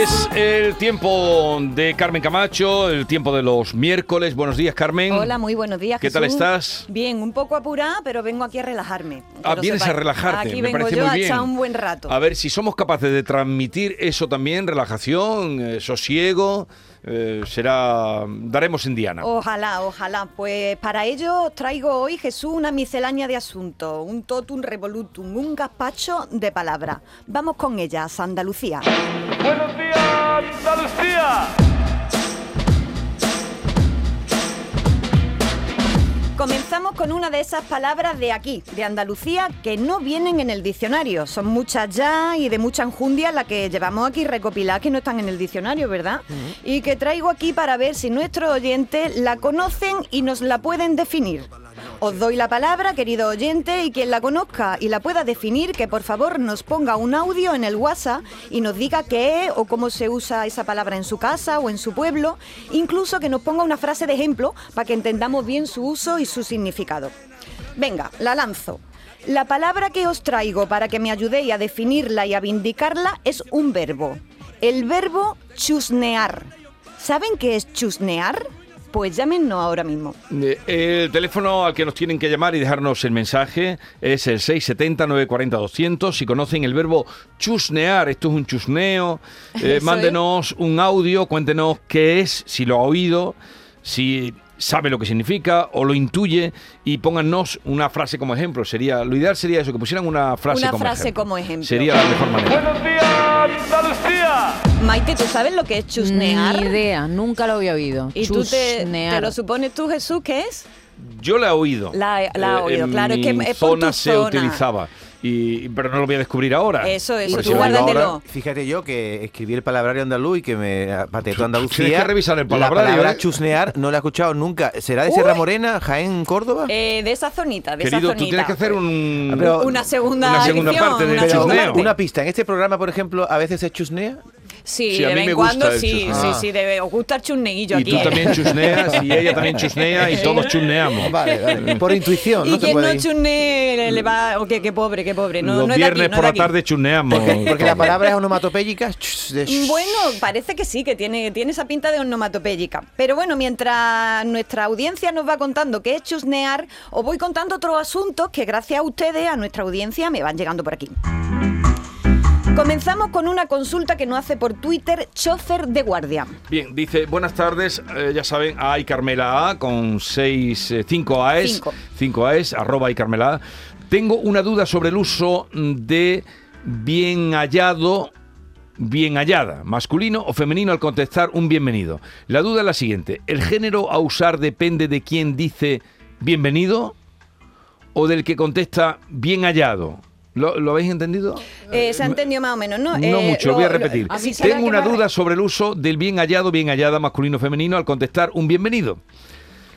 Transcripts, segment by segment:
Es el tiempo de Carmen Camacho, el tiempo de los miércoles. Buenos días, Carmen. Hola, muy buenos días. ¿Qué tal Jesús. estás? Bien, un poco apurada, pero vengo aquí a relajarme. Ah, vienes a sepáis. relajarte. Aquí me vengo parece yo muy a bien. echar un buen rato. A ver si somos capaces de transmitir eso también, relajación, eh, sosiego, eh, será daremos en Diana. Ojalá, ojalá. Pues para ello os traigo hoy, Jesús, una miscelánea de asuntos, un totum revolutum, un gazpacho de palabras. Vamos con ellas, Andalucía. Buenos días, Andalucía. Comenzamos con una de esas palabras de aquí, de Andalucía, que no vienen en el diccionario. Son muchas ya y de mucha enjundia las que llevamos aquí recopiladas que no están en el diccionario, ¿verdad? Y que traigo aquí para ver si nuestros oyentes la conocen y nos la pueden definir. Os doy la palabra, querido oyente, y quien la conozca y la pueda definir, que por favor nos ponga un audio en el WhatsApp y nos diga qué es o cómo se usa esa palabra en su casa o en su pueblo, incluso que nos ponga una frase de ejemplo para que entendamos bien su uso y su significado. Venga, la lanzo. La palabra que os traigo para que me ayudéis a definirla y a vindicarla es un verbo. El verbo chusnear. ¿Saben qué es chusnear? Pues llámenos ahora mismo. Eh, El teléfono al que nos tienen que llamar y dejarnos el mensaje es el 670-940-200. Si conocen el verbo chusnear, esto es un chusneo, eh, mándenos un audio, cuéntenos qué es, si lo ha oído, si sabe lo que significa o lo intuye y póngannos una frase como ejemplo. Sería Lo ideal sería eso, que pusieran una frase, Una como, frase ejemplo. como ejemplo. Sería la mejor manera. Buenos días. Maite, ¿tú sabes lo que es chusnear? Ni idea, nunca lo había oído. ¿Y tú te, Chusnear. te lo supones tú, Jesús, qué es? Yo la he oído. La- la ha Eh, oído, en claro, es que mi es por tu zona se zona. utilizaba. Y, pero no lo voy a descubrir ahora. Eso, eso, Porque tú si ahora- Fíjate yo que escribí el palabrerio andaluz y que me pateó Tienes Andalucía. que revisar el La palabrario, palabra ¿eh? chusnear no la he escuchado nunca. ¿Será de Sierra Morena, Jaén, Córdoba? Eh, de esa zonita, de Querido, esa tú zonita. tienes que hacer un... Ah, pero- Una segunda, Una segunda edición, parte del una chusneo. parte. una pista. En este programa, por ejemplo, a veces se chusnea. Sí, Sí, a de mí vez me en gusta cuando sí, chusneo. sí, Ah. sí, debe, os gusta el chusneillo Y aquí. tú ¿eh? también chusneas y ella también chusnea y todos chusneamos. Vale, vale. Por intuición, Y quien no puede ir. chusne le, va... o qué, qué pobre, qué pobre. No, Los no aquí, viernes no por la tarde chusneamos. Porque la palabra es onomatopéyica. Bueno, parece que sí, que tiene, tiene esa pinta de onomatopéyica. Pero bueno, mientras nuestra audiencia nos va contando qué es chusnear, os voy contando otros asuntos que gracias a ustedes, a nuestra audiencia, me van llegando por aquí. Comenzamos con una consulta que nos hace por Twitter Chofer de Guardia. Bien, dice, buenas tardes, eh, ya saben, hay Carmela A con 6, 5 AES, Cinco. 5 AES, arroba hay Carmela A. Tengo una duda sobre el uso de bien hallado, bien hallada, masculino o femenino al contestar un bienvenido. La duda es la siguiente, ¿el género a usar depende de quién dice bienvenido o del que contesta bien hallado? ¿Lo, lo habéis entendido? Eh, se ha entendido más o menos, ¿no? No Eh, mucho, lo- voy a lo- repetir. a Tengo una duda sobre el uso del bien hallado, bien hallada, masculino femenino al contestar un bienvenido.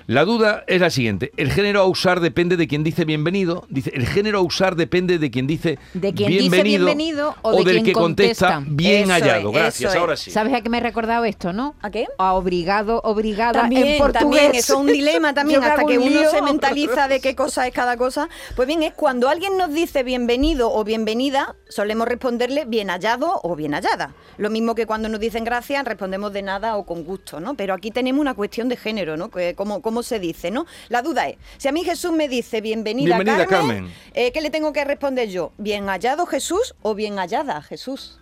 La duda es la siguiente. El género a usar depende de quien dice bienvenido. Dice, el género a usar depende de quien dice De quien dice bienvenido o de del quien que contesta, contesta. bien Eso hallado. es, Gracias, ahora sí. ¿Sabes a qué me he recordado esto, no? ¿A qué? A obrigado, obrigada También, en portugués. también, eso es un dilema también, hasta que un uno se mentaliza de qué cosa es cada cosa. Pues bien, es cuando alguien nos dice bienvenido o bienvenida, solemos responderle bien hallado o bien hallada. Lo mismo que cuando nos dicen gracias, respondemos de nada o con gusto, ¿no? Pero aquí tenemos una cuestión de género, ¿no? Que, ¿Cómo, cómo se dice, no? La duda es, si a mí Jesús me dice bienvenida, Bienvenida, Carmen, Carmen. eh, ¿qué le tengo que responder yo? ¿Bien hallado Jesús o bien hallada Jesús?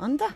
Anda,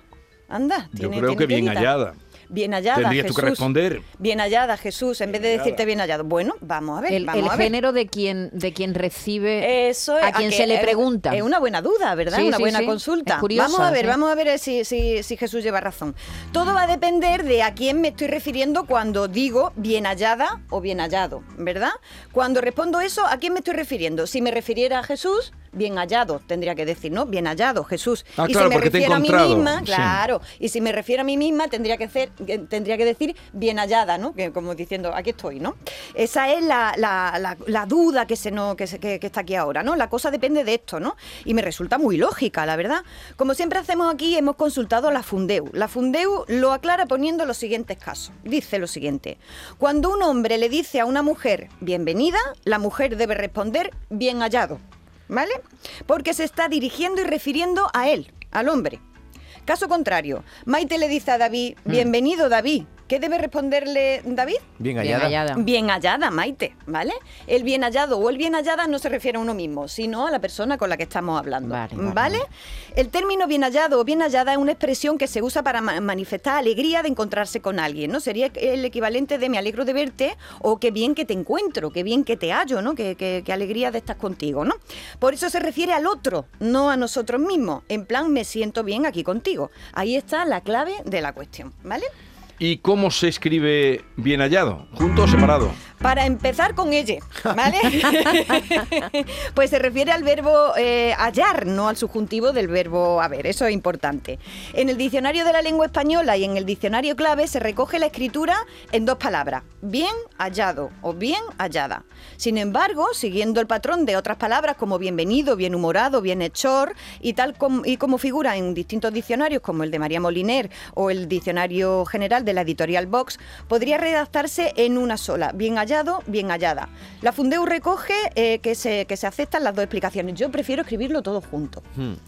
anda. Yo tiene- creo tiene que bien hallada. Bien hallada, Tendrías tú Jesús. que responder. Bien hallada, Jesús, en vez de decirte bien hallado. Bueno, vamos a ver. El, vamos el a ver. género de quien, de quien recibe Eso es, a quien que se le pregunta. Es una buena duda, ¿verdad? Sí, una sí, buena sí. consulta. Es curiosa, vamos a ver, sí. vamos a ver si, si, si Jesús lleva razón. Todo va a depender de a quién me estoy refiriendo cuando digo bien hallada o bien hallado, ¿verdad? Cuando respondo eso, ¿a quién me estoy refiriendo? Si me refiriera a Jesús, bien hallado, tendría que decir, ¿no? Bien hallado, Jesús. Ah, y claro, si me refiero a mí misma, sí. claro, y si me refiero a mí misma, tendría que, ser, que- tendría que decir bien hallada, ¿no? Que como diciendo, aquí estoy, ¿no? Esa es la, la- la- la duda que, se no, que, se- que- que está aquí ahora, ¿no? La cosa depende de esto, ¿no? Y me resulta muy lógica, la verdad. Como siempre hacemos aquí, hemos consultado a la Fundeu. La Fundeu lo aclara poniendo los siguientes casos. Dice lo siguiente. Cuando un hombre le dice a una mujer bienvenida, la mujer debe responder bien hallado. ¿Vale? Porque se está dirigiendo y refiriendo a él, al hombre. Caso contrario, Maite le dice a David, bienvenido David. ¿Qué debe responderle David? Bien Bien hallada. hallada. Bien hallada, Maite, ¿vale? El bien hallado o el bien hallada no se refiere a uno mismo, sino a la persona con la que estamos hablando. Vale, ¿Vale? vale. El término bien hallado o bien hallada es una expresión que se usa para ma- manifestar alegría de encontrarse con alguien, ¿no? Sería el equivalente de me alegro de verte o qué bien que te encuentro, qué bien que te hallo, ¿no? Qué, qué- qué alegría de estar contigo, ¿no? Por eso se refiere al otro, no a nosotros mismos. En plan, me siento bien aquí contigo. Ahí está la clave de la cuestión, ¿vale? ¿Y cómo se escribe bien hallado? ¿Junto o separado? Para empezar con ella, ¿vale? pues se refiere al verbo eh, hallar, no al subjuntivo del verbo haber, eso es importante. En el diccionario de la lengua española y en el diccionario clave se recoge la escritura en dos palabras, bien hallado o bien hallada. Sin embargo, siguiendo el patrón de otras palabras como bienvenido, bienhumorado, bienhechor y tal com- y como figura en distintos diccionarios como el de María Moliner o el diccionario general de la editorial Vox, podría redactarse en una sola, bien hallado, bien hallada. La Fundeu recoge eh, que, se, que se aceptan las dos explicaciones. Yo prefiero escribirlo todo junto.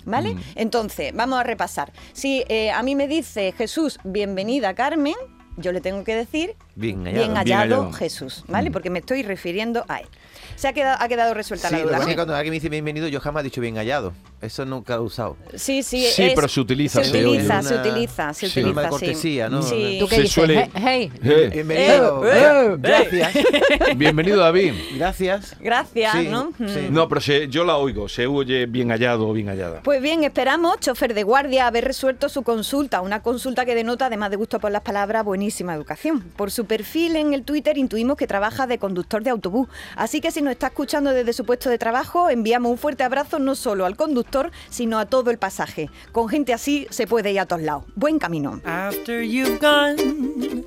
¿Vale? Entonces, vamos a repasar. Si eh, a mí me dice Jesús, bienvenida Carmen, yo le tengo que decir Bien hallado. bien Bien hallado. Jesús, ¿vale? Porque me estoy refiriendo a él. Se ha quedado, ha quedado resuelta Sí, la lo que duda. pasa es ¿no? que cuando alguien me dice bienvenido, yo jamás he dicho bien hallado. Eso nunca lo he usado. Sí, sí, Sí, es- pero se utiliza, Se se utiliza, se Una- utiliza, se Sí. utiliza. De sí. cortesía, ¿no? Sí. ¿Tú qué Se dices? suele- Hey, hey. Eh, Bienvenido. eh, eh. Gracias. Bienvenido David. Gracias. Gracias, Sí, ¿no? sí. Mm. No, pero se- yo la oigo, se oye bien hallado o bien hallada. Pues bien, esperamos, chofer de guardia, haber resuelto su consulta. Una consulta que denota, además de gusto por las palabras, buenísima educación. Por su perfil en el Twitter intuimos que trabaja de conductor de autobús. Así que si nos está escuchando desde su puesto de trabajo, enviamos un fuerte abrazo no solo al conductor, sino a todo el pasaje. Con gente así se puede ir a todos lados. Buen camino. After you've gone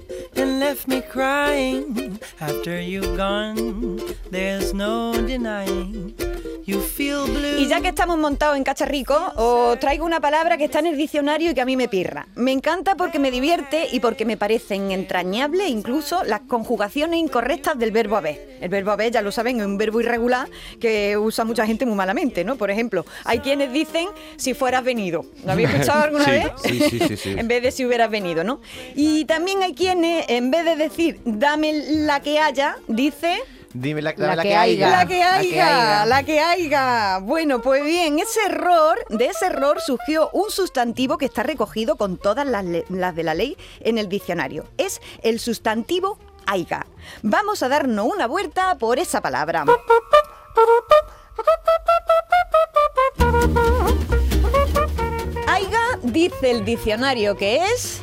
left me crying, after you've gone, there's no denying. Y ya que estamos montados en Cacharrico, os traigo una palabra que está en el diccionario y que a mí me pirra. Me encanta porque me divierte y porque me parecen entrañables incluso las conjugaciones incorrectas del verbo haber. El verbo haber, ya lo saben, es un verbo irregular que usa mucha gente muy malamente, ¿no? Por ejemplo, hay quienes dicen si fueras venido. ¿Lo habéis escuchado alguna Sí. vez? Sí, sí, sí, sí. en vez de si hubieras venido, ¿no? Y también hay quienes, en vez de decir dame la que haya, dice... Dime la, La dame la que que. La que haya, la que haya. Bueno, pues bien, ese error, de ese error surgió un sustantivo que está recogido con todas las, le- las de la ley en el diccionario. Es el sustantivo aiga. Vamos a darnos una vuelta por esa palabra. Aiga dice el diccionario que es...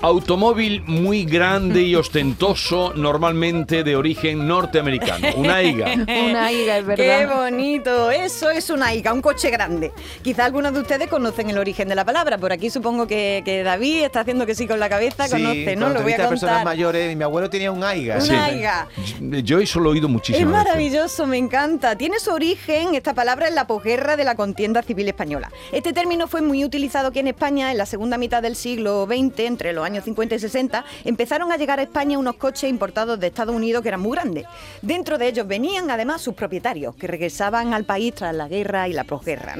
Automóvil muy grande y ostentoso, normalmente de origen norteamericano. Una aiga. Una higa, es Qué verdad. bonito, eso es una ICA, un coche grande. Quizá algunos de ustedes conocen el origen de la palabra. Por aquí supongo que, que David está haciendo que sí con la cabeza, Sí, conoce, ¿no? Lo voy a entrevistas personas contar. mayores, mi abuelo tenía un aiga. Una Sí. aiga. Yo eso lo he oído muchísimo. Es veces. maravilloso, me encanta. Tiene su origen, esta palabra, en la posguerra de la contienda civil española. Este término fue muy utilizado aquí en España en la segunda mitad del siglo XX, entre los años 50 y 60. Empezaron a llegar a España unos coches importados de Estados Unidos que eran muy grandes. Dentro de ellos venían además sus propietarios, que regresaban al país tras la guerra y la posguerra.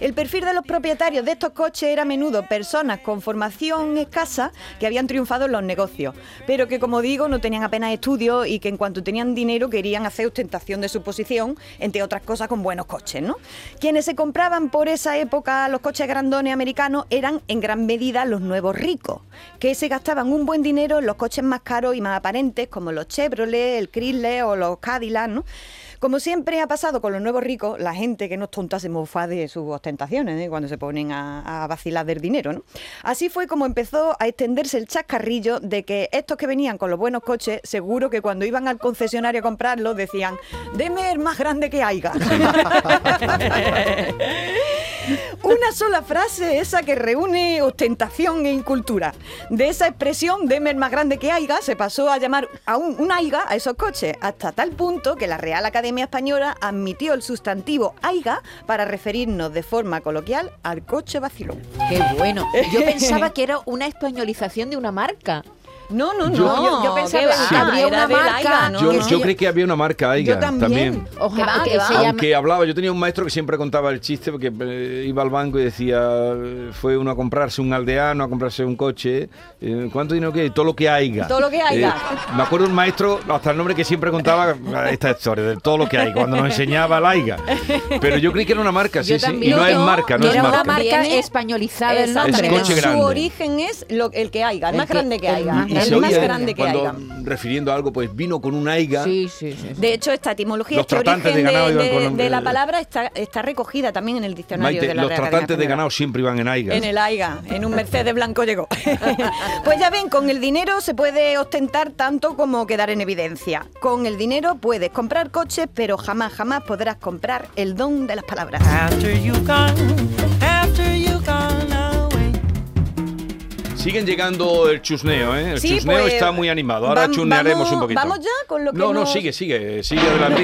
El perfil de los propietarios de estos coches era a menudo personas con formación escasa que habían triunfado en los negocios, pero que, como digo, no tenían apenas estudios y que en cuanto tenían dinero querían hacer ostentación de su posición, entre otras cosas con buenos coches. Quienes se compraban por esa época los coches grandones americanos eran en gran medida los nuevos ricos, que que se gastaban un buen dinero en los coches más caros y más aparentes, como los Chevrolet, el Chrysler o los Cadillac, ¿no? Como siempre ha pasado con los nuevos ricos, la gente que no es tonta se mofa de sus ostentaciones ¿eh? cuando se ponen a, a vacilar del dinero. ¿no? Así fue como empezó a extenderse el chascarrillo de que estos que venían con los buenos coches, seguro que cuando iban al concesionario a comprarlo decían, deme el más grande que haya. Una sola frase esa que reúne ostentación e incultura. De esa expresión, deme el más grande que haya, se pasó a llamar a un, un aiga a esos coches, hasta tal punto que la Real Academia Española admitió el sustantivo aiga para referirnos de forma coloquial al coche vacilón. Qué bueno. Yo pensaba que era una españolización de una marca. No, no, no. Yo- Yo, pensaba Sí. que había Era una marca. Aiga, ¿no? Yo, yo creí que había una marca Aiga Yo también. Ojalá Que va, Aunque hablaba, yo tenía un maestro que siempre contaba el chiste porque eh, iba al banco y decía, eh, fue uno a comprarse un aldeano, a comprarse un coche, eh, ¿cuánto dinero que hay? Todo lo que haya. Todo lo que haya. me acuerdo un maestro, hasta el nombre que siempre contaba esta historia, de todo lo que hay, cuando nos enseñaba el aiga. Pero yo creí que era una marca, sí, sí. Y no es marca, no es era una marca. marca españolizada el coche Su grande. origen es lo, el que haya, el, El más que- grande que haya. Y El se más grande que cuando, haya. refiriendo a algo, pues vino con un aiga. Sí, sí, sí. De hecho, esta etimología, Los este tratantes origen de ganado de, iban de- con- de la palabra está, está recogida también en el diccionario Maite, de la los Real tratantes de ganado siempre iban en aiga. En el AIGA, en un Mercedes blanco llegó. pues ya ven, con el dinero se puede ostentar tanto como quedar en evidencia. Con el dinero puedes comprar coches, pero jamás, jamás podrás comprar el don de las palabras. After you gone, Siguen llegando el chusneo, ¿eh? El Sí, chusneo pues, está muy animado. Ahora chusnearemos vamos- un poquito. ¿Vamos ya con lo que No, no, nos- sigue, sigue, sigue adelante.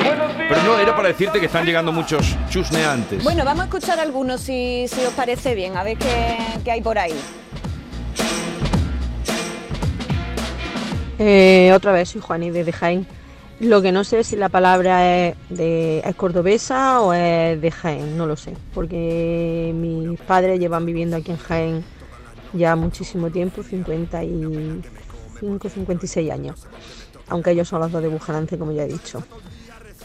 Pero no, era para decirte que están llegando muchos chusneantes. Bueno, vamos a escuchar algunos si, si os parece bien, a ver qué, qué hay por ahí. Eh, otra vez soy Juani desde Jaén. Lo que no sé es si la palabra es, de, es cordobesa o es de Jaén, no lo sé, porque mis padres llevan viviendo aquí en Jaén ya muchísimo tiempo, 55, 56 años, aunque ellos son los dos de Bujalance, como ya he dicho.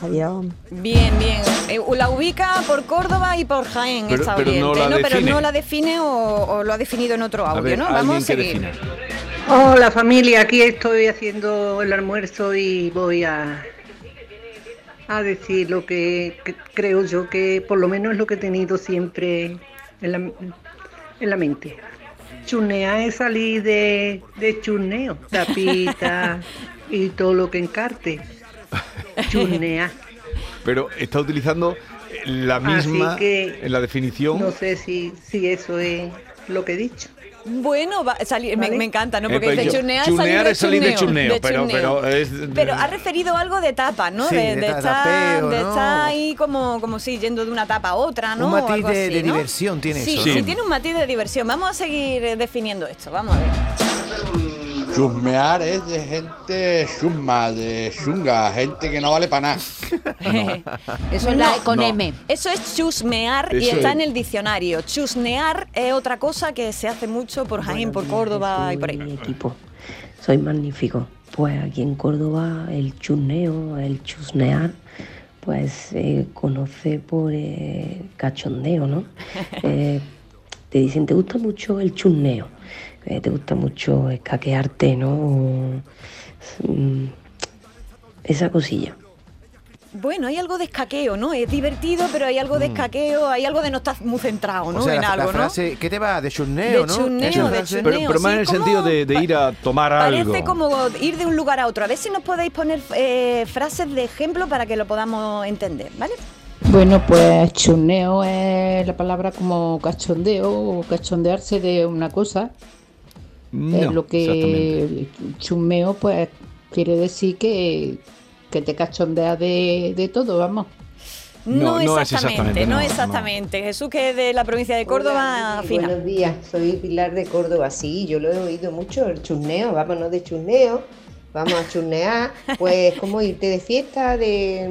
Adiós. Bien, bien. Eh, la ubica por Córdoba y por Jaén, Pero- esta pero no la Pero define. no la define o, o lo ha definido en otro a audio, ver, ¿no? Vamos a seguir. Hola familia, aquí estoy haciendo el almuerzo y voy a, a decir lo que, que creo yo que por lo menos es lo que he tenido siempre en la, en la mente. Churnear es salir de, de churneo, tapita y todo lo que encarte. Churnear. Pero está utilizando la misma que en la definición. No sé si, si eso es lo que he dicho. Bueno, va- salir- me, ¿Vale? me encanta, ¿no? Eh, Porque pues dice yo- churnear, churnear es salir de churneo, churneo, pero- pero es- Pero ha referido algo de tapa, ¿no? Sí, de, de de ta- estar, tapeo, de ¿no? estar ahí como, como si yendo de una tapa a otra, ¿no? Un O matiz algo de- así, de ¿no? diversión tiene sí, eso, Sí, ¿no? tiene un matiz de diversión. Vamos a seguir eh, definiendo esto, vamos a ver. Chusmear es de gente chusma, de chunga, gente que no vale para nada. Eso es la No. con No. M. Eso es chusmear y Eso está es. en el diccionario. Chusnear es otra cosa que se hace mucho por Jaén, por Córdoba y por ahí. Mi equipo. Soy magnífico. Pues aquí en Córdoba el chusneo, el chusnear, pues se conoce por eh, cachondeo, ¿no? Eh, te dicen, ¿te gusta mucho el chusneo? Eh, ¿Te gusta mucho escaquearte, no? O, mm, esa cosilla. Bueno, hay algo de escaqueo, ¿no? Es divertido, pero hay algo de escaqueo, hay algo de no estar muy centrado, ¿no? Mm. O sea, en la, la algo, ¿no? frase, ¿qué te va? De churneo, De ¿no? churneo, de frase. pero, pero más sí, en el sentido de, de ir a tomar algo. Parece como ir de un lugar a otro. A ver si nos podéis poner eh, frases de ejemplo para que lo podamos entender, ¿vale? Bueno, pues churneo es la palabra como cachondeo o cachondearse de una cosa. No, es lo que exactamente. chumeo pues quiere decir que, que te cachondeas de, de todo, vamos. No, No, no exactamente, exactamente, no, no, exactamente. Jesús, que es de la provincia de Córdoba, fina. Buenos días, soy Pilar de Córdoba. Sí, yo lo he oído mucho, el churneo, vámonos de churneo, vamos a churnear, pues como irte de fiesta, de,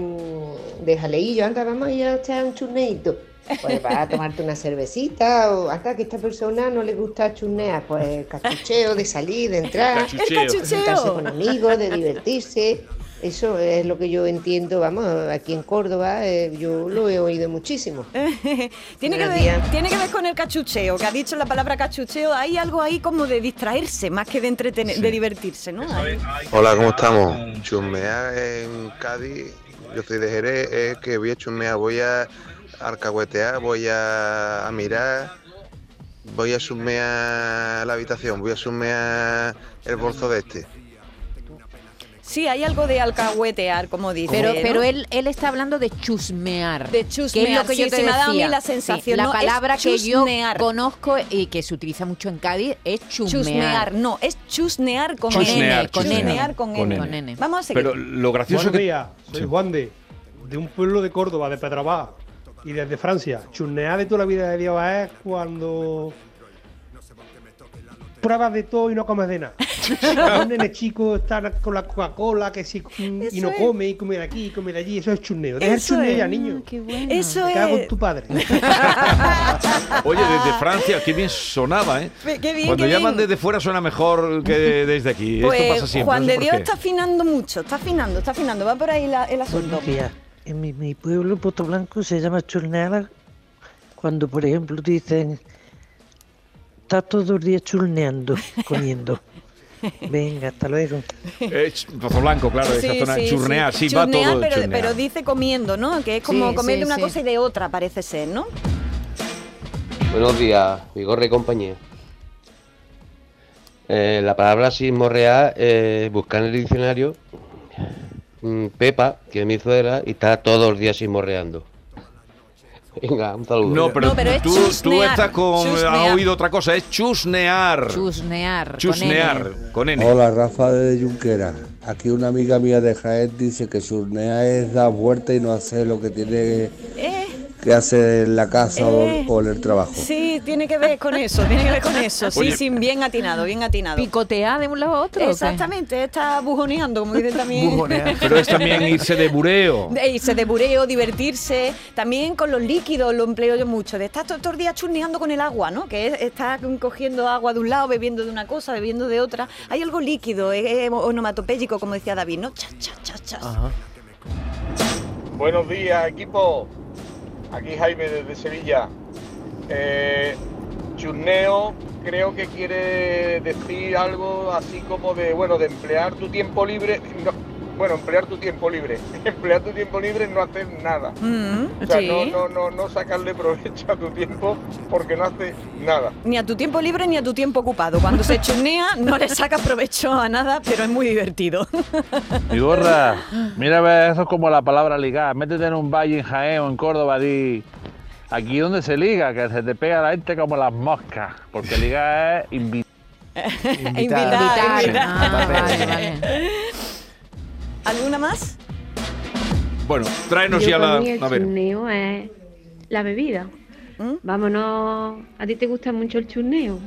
de jaleillo, anda, vamos a ir a echar un churneito. Pues vas a tomarte una cervecita o hasta que esta persona no le gusta churnear, pues cachucheo de salir, de entrar, Cachucheo. El cachucheo. de juntarse con amigos, de divertirse. Eso es lo que yo entiendo, vamos, aquí en Córdoba eh, yo lo he oído muchísimo. Tiene que, ver, tiene que ver con el cachucheo, que ha dicho la palabra cachucheo. Hay algo ahí como de distraerse más que de entretener, de divertirse, ¿no? Hola, ¿cómo estamos? Chusmear en Cádiz, yo soy de Jerez, es que voy a chusmear, voy a alcahuetear, voy a, a mirar, voy a chusmear la habitación, voy a chusmear el bolso de este. Sí, hay algo de alcahuetear, como dice. Pero, ¿no? pero él, él está hablando de chusmear. De Que es chusmear, lo que sí, yo te sí, me ha dado a mí decía. la Sí, sensación, la no, es palabra que yo chusnear. conozco y que se utiliza mucho en Cádiz es chusmear. Chusnear, no, es chusnear con Chusnear, N. Con chusnear. N. Con Con N. N. Vamos a seguir. Pero lo gracioso Buenos que... días, soy Juan de, de un pueblo de Córdoba, de Pedrabá, y desde Francia. Churnear de toda la vida de Dios es cuando pruebas de todo y no comes de nada. Cuando un nene chico está con la Coca-Cola que si, y no Eso es. come y come de aquí y come de allí, eso es churneo. Deja el Eso churneo es. ya, niño. Eso Me cago es. en tu padre. Oye, desde Francia, qué bien sonaba, ¿eh? Qué bien, Cuando qué llaman bien. desde fuera suena mejor que desde aquí. Esto Pues pasa siempre. Juan no sé de Dios qué. está afinando mucho, está afinando, está afinando. Va por ahí la- el asunto. Buenos días. En mi, mi pueblo, Puerto Blanco, se llama churnear cuando, por ejemplo, dicen, estás todo el día churneando, comiendo. Venga, hasta luego. Eh, ch- Pozo Blanco, claro, esa Sí, zona. sí, churnear, sí, sí. va todo pero, churnear. pero dice comiendo, ¿no? Que es como Sí, comer sí, de una sí. cosa y de otra, parece ser, ¿no? Buenos días, Vigorre y compañía. Eh, la palabra sismorrear, eh, buscar en el diccionario Pepa, que es mi suegra, y está todos los días sismorreando. Venga, un saludo. No, pero, tú, tú estás con. Has oído otra cosa, es chusnear. Chusnear. Chusnear, con N. Hola, Rafa de Junquera. Aquí una amiga mía de Jaén dice que churnear es dar vuelta y no hacer lo que tiene que hacer en la casa o- Eh. o en el trabajo. Sí, tiene que ver con eso, tiene que ver con eso. Sí, Oye. sí, bien atinado, bien atinado. Picotear de un lado a otro. Exactamente, está bujoneando, como dicen también. Pero es también irse de bureo. De irse de bureo, divertirse. También con los líquidos lo empleo yo mucho. De estar to- todos los días churneando con el agua, ¿no? Que es estar cogiendo agua de un lado, bebiendo de una cosa, bebiendo de otra. Hay algo líquido, es, es onomatopéyico, como decía David, ¿no? Chas, chas, chas, chas. Buenos días, equipo. Aquí Jaime desde Sevilla. Eh, churneo creo que quiere decir algo así como de, bueno, de emplear tu tiempo libre. bueno, emplear tu tiempo libre. emplear tu tiempo libre en no hacer nada. Mm, O sea, sí. no, no, no, no sacarle provecho a tu tiempo porque no haces nada. Ni a tu tiempo libre ni a tu tiempo ocupado. Cuando se churnea no le sacas provecho a nada, pero es muy divertido. Vigorra, mira, ve, eso es como la palabra ligar. Métete en un valle en Jaén o en Córdoba, di. Aquí donde se liga, que se te pega la gente como las moscas. Porque ligar es invitar. Invitar, Invitar. invitar. Ah, vale, vale. ¿Alguna más? Bueno, tráenos Yo ya para la. mí el A ver. churneo es la bebida. Vámonos. ¿A ti te gusta mucho el churneo?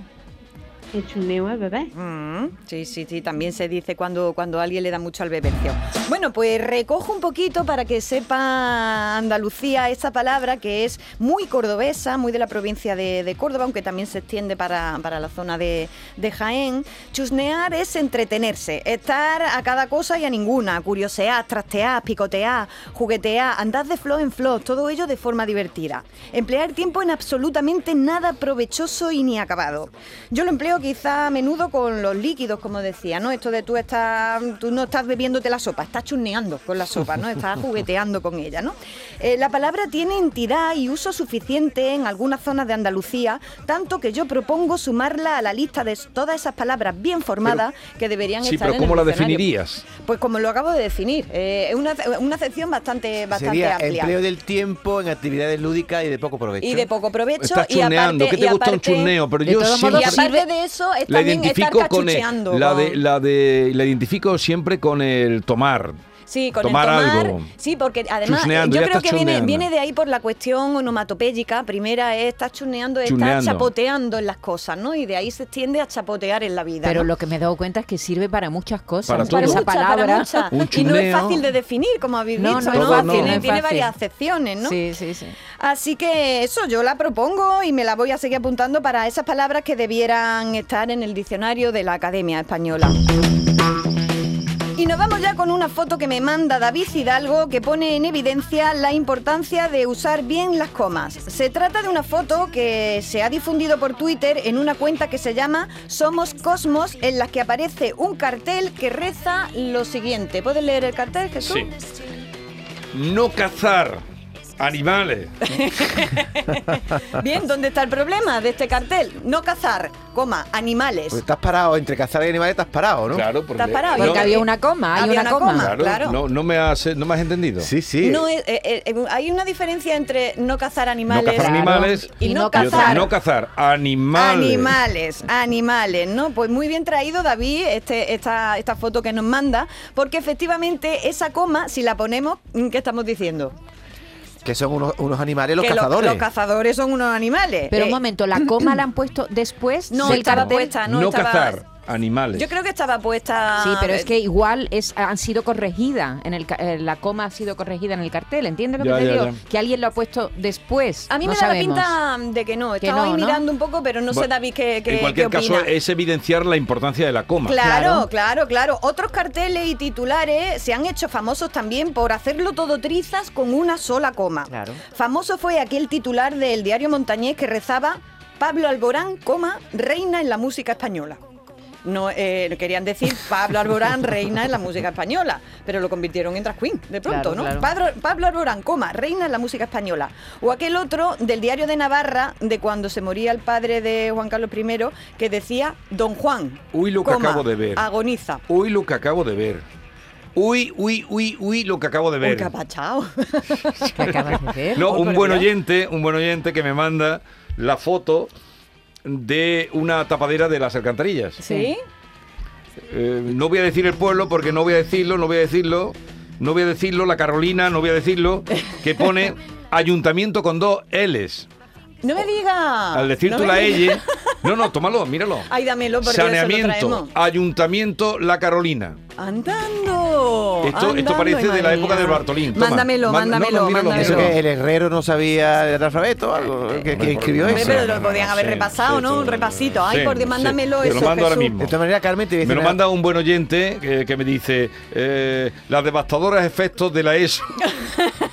El churneo es beber. Mm, sí, sí, sí, también se dice cuando, cuando alguien le da mucho al bebercio. Bueno, pues recojo un poquito para que sepa Andalucía esta palabra que es muy cordobesa, muy de la provincia de, de Córdoba, aunque también se extiende para, para la zona de, de Jaén. Chusnear es entretenerse, estar a cada cosa y a ninguna, curiosear, trastear, picotear, juguetear, andar de flor en flor, todo ello de forma divertida. Emplear tiempo en absolutamente nada provechoso y ni acabado. Yo lo empleo quizá a menudo con los líquidos, como decía, ¿no? Esto de tú estás, tú no estás bebiéndote la sopa, estás chusneando con la sopa, ¿no? Estás jugueteando con ella, ¿no? Eh, la palabra tiene entidad y uso suficiente en algunas zonas de Andalucía, tanto que yo propongo sumarla a la lista de todas esas palabras bien formadas que deberían Sí, estar pero en el ¿cómo la diccionario. definirías? Pues como lo acabo de definir, eh, es una, una acepción bastante, bastante Sería amplia. empleo del tiempo en actividades lúdicas y de poco provecho. Y de poco provecho. Estás y churneando, aparte, ¿qué te y gusta un churneo? Pero de yo todos siempre- modos, Y aparte de eso, es La también estar identifico con el, la de la de la identifico siempre con el tomar. Sí, con tomar el tomar. algo. Sí, porque además Chusneando, yo creo estás que viene, viene de ahí por la cuestión onomatopéyica. Primera es estar chusneando, estar Chusneando. chapoteando en las cosas, ¿no? Y de ahí se extiende a chapotear en la vida. Pero ¿no? lo que me he dado cuenta es que sirve para muchas cosas. Para Esa para palabra. mucha. Un Y no es fácil de definir, como habéis No, visto, no ¿no? Tiene, no tiene varias acepciones, ¿no? Sí, sí, sí. Así que eso, yo la propongo y me la voy a seguir apuntando para esas palabras que debieran estar en el diccionario de la Academia Española. Y nos vamos ya con una foto que me manda David Hidalgo que pone en evidencia la importancia de usar bien las comas. Se trata de una foto que se ha difundido por Twitter en una cuenta que se llama Somos Cosmos, en la que aparece un cartel que reza lo siguiente. ¿Puedes leer el cartel, Jesús? Sí. No cazar animales. Bien, ¿dónde está el problema de este cartel? No cazar, coma, animales. Pues estás parado, entre cazar y animales estás parado, ¿no? Claro, porque, Estás parado. Porque había una coma, hay Había una, una coma. coma. Claro, claro. No, no me has, no me has entendido. Sí, sí. No, eh, eh, eh, hay una diferencia entre no cazar No animales cazar animales y no otra, cazar no cazar animales. Animales, animales, ¿no? Pues muy bien traído, David, este, esta, esta foto que nos manda, porque efectivamente esa coma, si la ponemos, ¿qué estamos diciendo? Que son unos, unos animales los que lo- cazadores. los cazadores son unos animales. Pero un Eh, momento, la coma la han puesto después No, del estaba cartel. puesta, no, No estaba- cazar animales. Yo creo que estaba puesta... Sí, pero es que igual es, han sido corregidas, en el, ca- eh, la coma ha sido corregida en el cartel, ¿entiendes lo Ya, que te ya, digo? ya. Que alguien lo ha puesto después. A mí no me da sabemos. la pinta de que no. Que Estaba no, ahí ¿no? mirando un poco, pero no sé, David, qué, qué, en cualquier qué caso, es evidenciar la importancia de la coma. Claro, claro, claro. Otros carteles y titulares se han hecho famosos también por hacerlo todo trizas con una sola coma. Claro. Famoso fue aquel titular del diario Montañés que rezaba Pablo Alborán, coma, reina en la música española. No eh, querían decir Pablo Alborán, reina en la música española, pero lo convirtieron en drag queen, de pronto, Claro, ¿no? claro. Pablo, Pablo Alborán, coma, reina en la música española. O aquel otro del diario de Navarra, de cuando se moría el padre de Juan Carlos I, que decía Don Juan, Uy, lo que coma, acabo de ver. agoniza. Uy, lo que acabo de ver. Uy, uy, uy, uy, lo que acabo de ver. qué apachao. ¿Qué acabas de ver? No, Oh, un buen oyente, un buen oyente que me manda la foto de una tapadera de las alcantarillas. ¿Sí? Eh, no voy a decir el pueblo porque no voy a decirlo, no voy a decirlo, no voy a decirlo, la Carolina, no voy a decirlo, que pone ayuntamiento con dos L's. No me digas. Al decir no tú la. L, no, no, tómalo, míralo. Ay, dámelo porque eso lo Saneamiento, ayuntamiento, la Carolina. Andando. Esto, parece de la época del Bartolín. Toma, Mándamelo, mándamelo, no, míralo, mándamelo. Eso que el herrero no sabía el alfabeto o algo, que, que escribió Hombre, eso. pero lo podían haber Sí, repasado, sí, ¿no? sí. Un repasito. Ay, Sí, por Dios, sí. mándamelo Te lo eso, mando ahora mismo. De todas maneras, Carmen, te voy a Me lo manda un buen oyente que, que me dice, eh, las devastadoras efectos de la ESO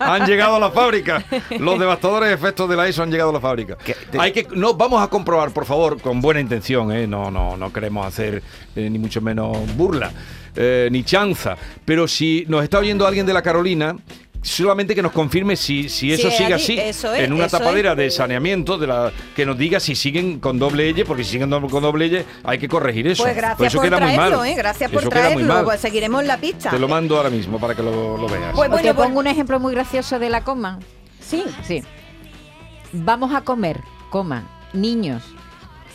han llegado a la fábrica. Los devastadores efectos de la ESO han llegado a la fábrica. te- Hay que, no, vamos a comprobar, por favor, con buena intención, ¿eh? no, no, no queremos hacer eh, ni mucho menos burla, eh, ni chanza. Pero si nos está oyendo alguien de la Carolina, solamente que nos confirme si, si eso Sí, sigue allí, así, eso es, en una eso tapadera es. de saneamiento, de la que nos diga si siguen con doble L, porque si siguen con doble L hay que corregir eso. Pues Por gracias eso por queda muy traerlo, mal. ¿eh? Gracias por Eso muy traerlo. Pues seguiremos la pista. Te lo mando ahora mismo para que lo, lo veas. Pues bueno, te pues- pongo un ejemplo muy gracioso de la coma. Sí. Sí. Vamos a comer, coma, niños.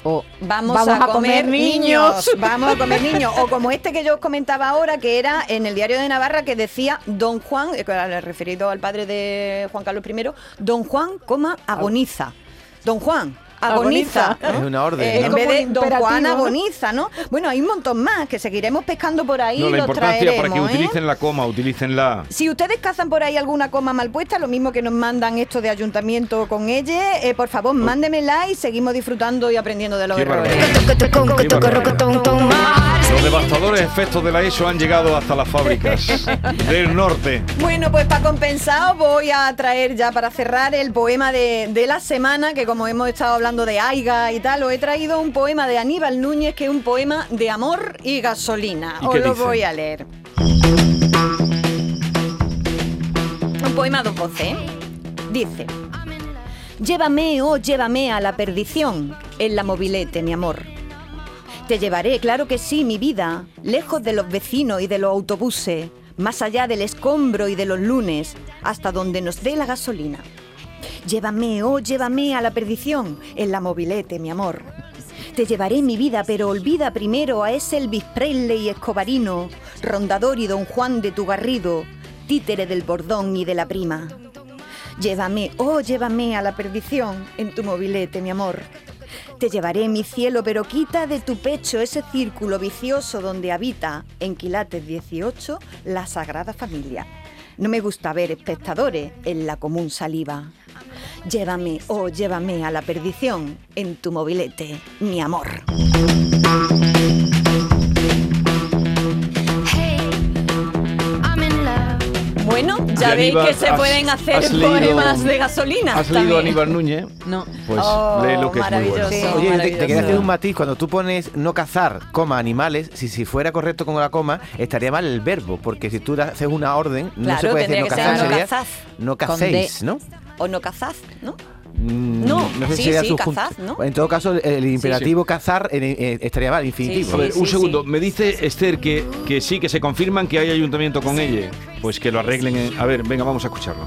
O Vamos, a, comer, niños. Vamos a comer niños. O como este que yo os comentaba ahora, que era en el diario de Navarra, que decía Don Juan, eh, referido al padre de Juan Carlos I, Don Juan, coma, agoniza. Don Juan. Agoniza. Es una orden, Eh, ¿no? En vez de Don Juan agoniza, ¿no? Bueno, hay un montón más que seguiremos pescando por ahí no, y la los importancia para que traeremos, ¿eh? utilicen la coma, utilicen la... Si ustedes cazan por ahí alguna coma mal puesta, lo mismo que nos mandan esto de ayuntamiento con ella, eh, por favor, mándemela y seguimos disfrutando y aprendiendo de los Qué errores. Los devastadores efectos de la ESO han llegado hasta las fábricas del norte. Bueno, pues para compensar voy a traer ya para cerrar el poema de, de la semana, que como hemos estado hablando de Aiga y tal, os he traído un poema de Aníbal Núñez, que es un poema de amor y gasolina. ¿Y Os lo dice? voy a leer. Un poema dos voces. ¿eh? Dice, llévame, oh llévame a la perdición, en la mobilete, mi amor. Te llevaré, claro que sí, mi vida, lejos de los vecinos y de los autobuses, más allá del escombro y de los lunes, hasta donde nos dé la gasolina. Llévame, oh, llévame a la perdición, en la mobilete, mi amor. Te llevaré mi vida, pero olvida primero a ese Elvis Presley escobarino, rondador y don Juan de tu Garrido, títere del bordón y de la prima. Llévame, oh, llévame a la perdición en tu mobilete, mi amor. Te llevaré mi cielo, pero quita de tu pecho ese círculo vicioso donde habita, en Quilates 18, la Sagrada Familia. No me gusta ver espectadores en la común saliva. Llévame o llévame a la perdición en tu mobilete, mi amor. Bueno, ya veis que se pueden hacer poemas de gasolina. ¿Has leído Aníbal Núñez? No. Pues oh, lo que es muy bueno. Oye, te, quería hacer un matiz. Cuando tú pones no cazar, coma, animales, si, si fuera correcto con la coma, estaría mal el verbo. Porque si tú haces una orden, no se puede decir no cazar, no, cazaz, sería, no cacéis, ¿no? O no cazad, ¿no? Mm, No, sé sí, si sería sí, cazad, ¿no? En todo caso, el, imperativo cazar eh, estaría mal, infinitivo. A ver, un segundo. Me dice Esther que, que sí, que se confirman que hay ayuntamiento con ella. Pues que lo arreglen. en- A ver, venga, vamos a escucharlo.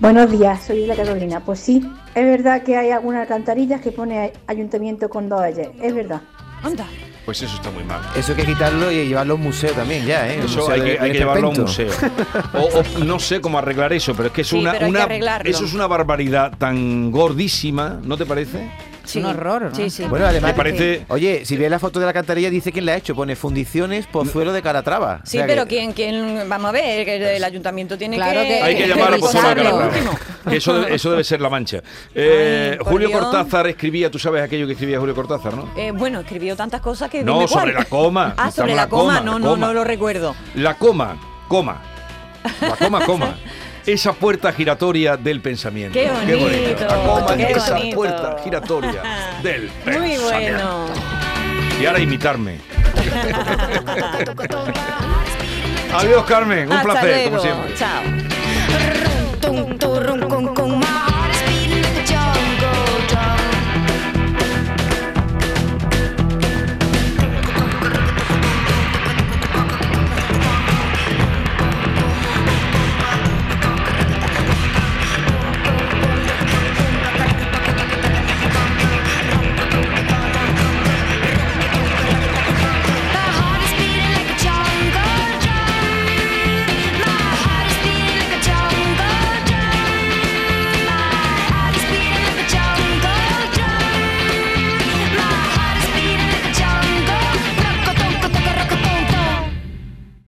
Buenos días, soy la Carolina. Pues sí, es verdad que hay algunas alcantarillas que pone ayuntamiento con dos L. Es verdad. Anda. Pues eso está muy mal. Eso hay que quitarlo y llevarlo a un museo también, ya, ¿eh? Eso hay de- que, hay del que llevarlo a un museo. O, o no sé cómo arreglar eso, pero es que es Sí, una, pero hay que una- eso es una barbaridad tan gordísima, ¿no te parece? Sí. un horror, ¿no? Sí, sí. Bueno, además, Me parece- oye, si ves la foto de la alcantarilla, dice quién la ha hecho. Pone fundiciones Pozuelo de Calatrava. Sí, O sea pero que- ¿quién, quién, vamos a ver, que el ayuntamiento tiene Claro que... que- Hay que llamar a Pozuelo de. Calatrava. Que eso, debe- eso debe ser la mancha. Eh, Ay, Julio Dios. Cortázar escribía, tú sabes aquello que escribía Julio Cortázar, ¿no? Eh, bueno, escribió tantas cosas que... No, cuál. sobre la coma. Ah, sobre la coma, no, no, no lo recuerdo. La coma, coma. La coma, coma. Esa puerta giratoria del pensamiento. Qué bonito, La coma, qué esa bonito. puerta giratoria del Muy pensamiento. bueno. Y ahora imitarme. Adiós, Carmen. Un Hasta placer, luego. como siempre. Chao.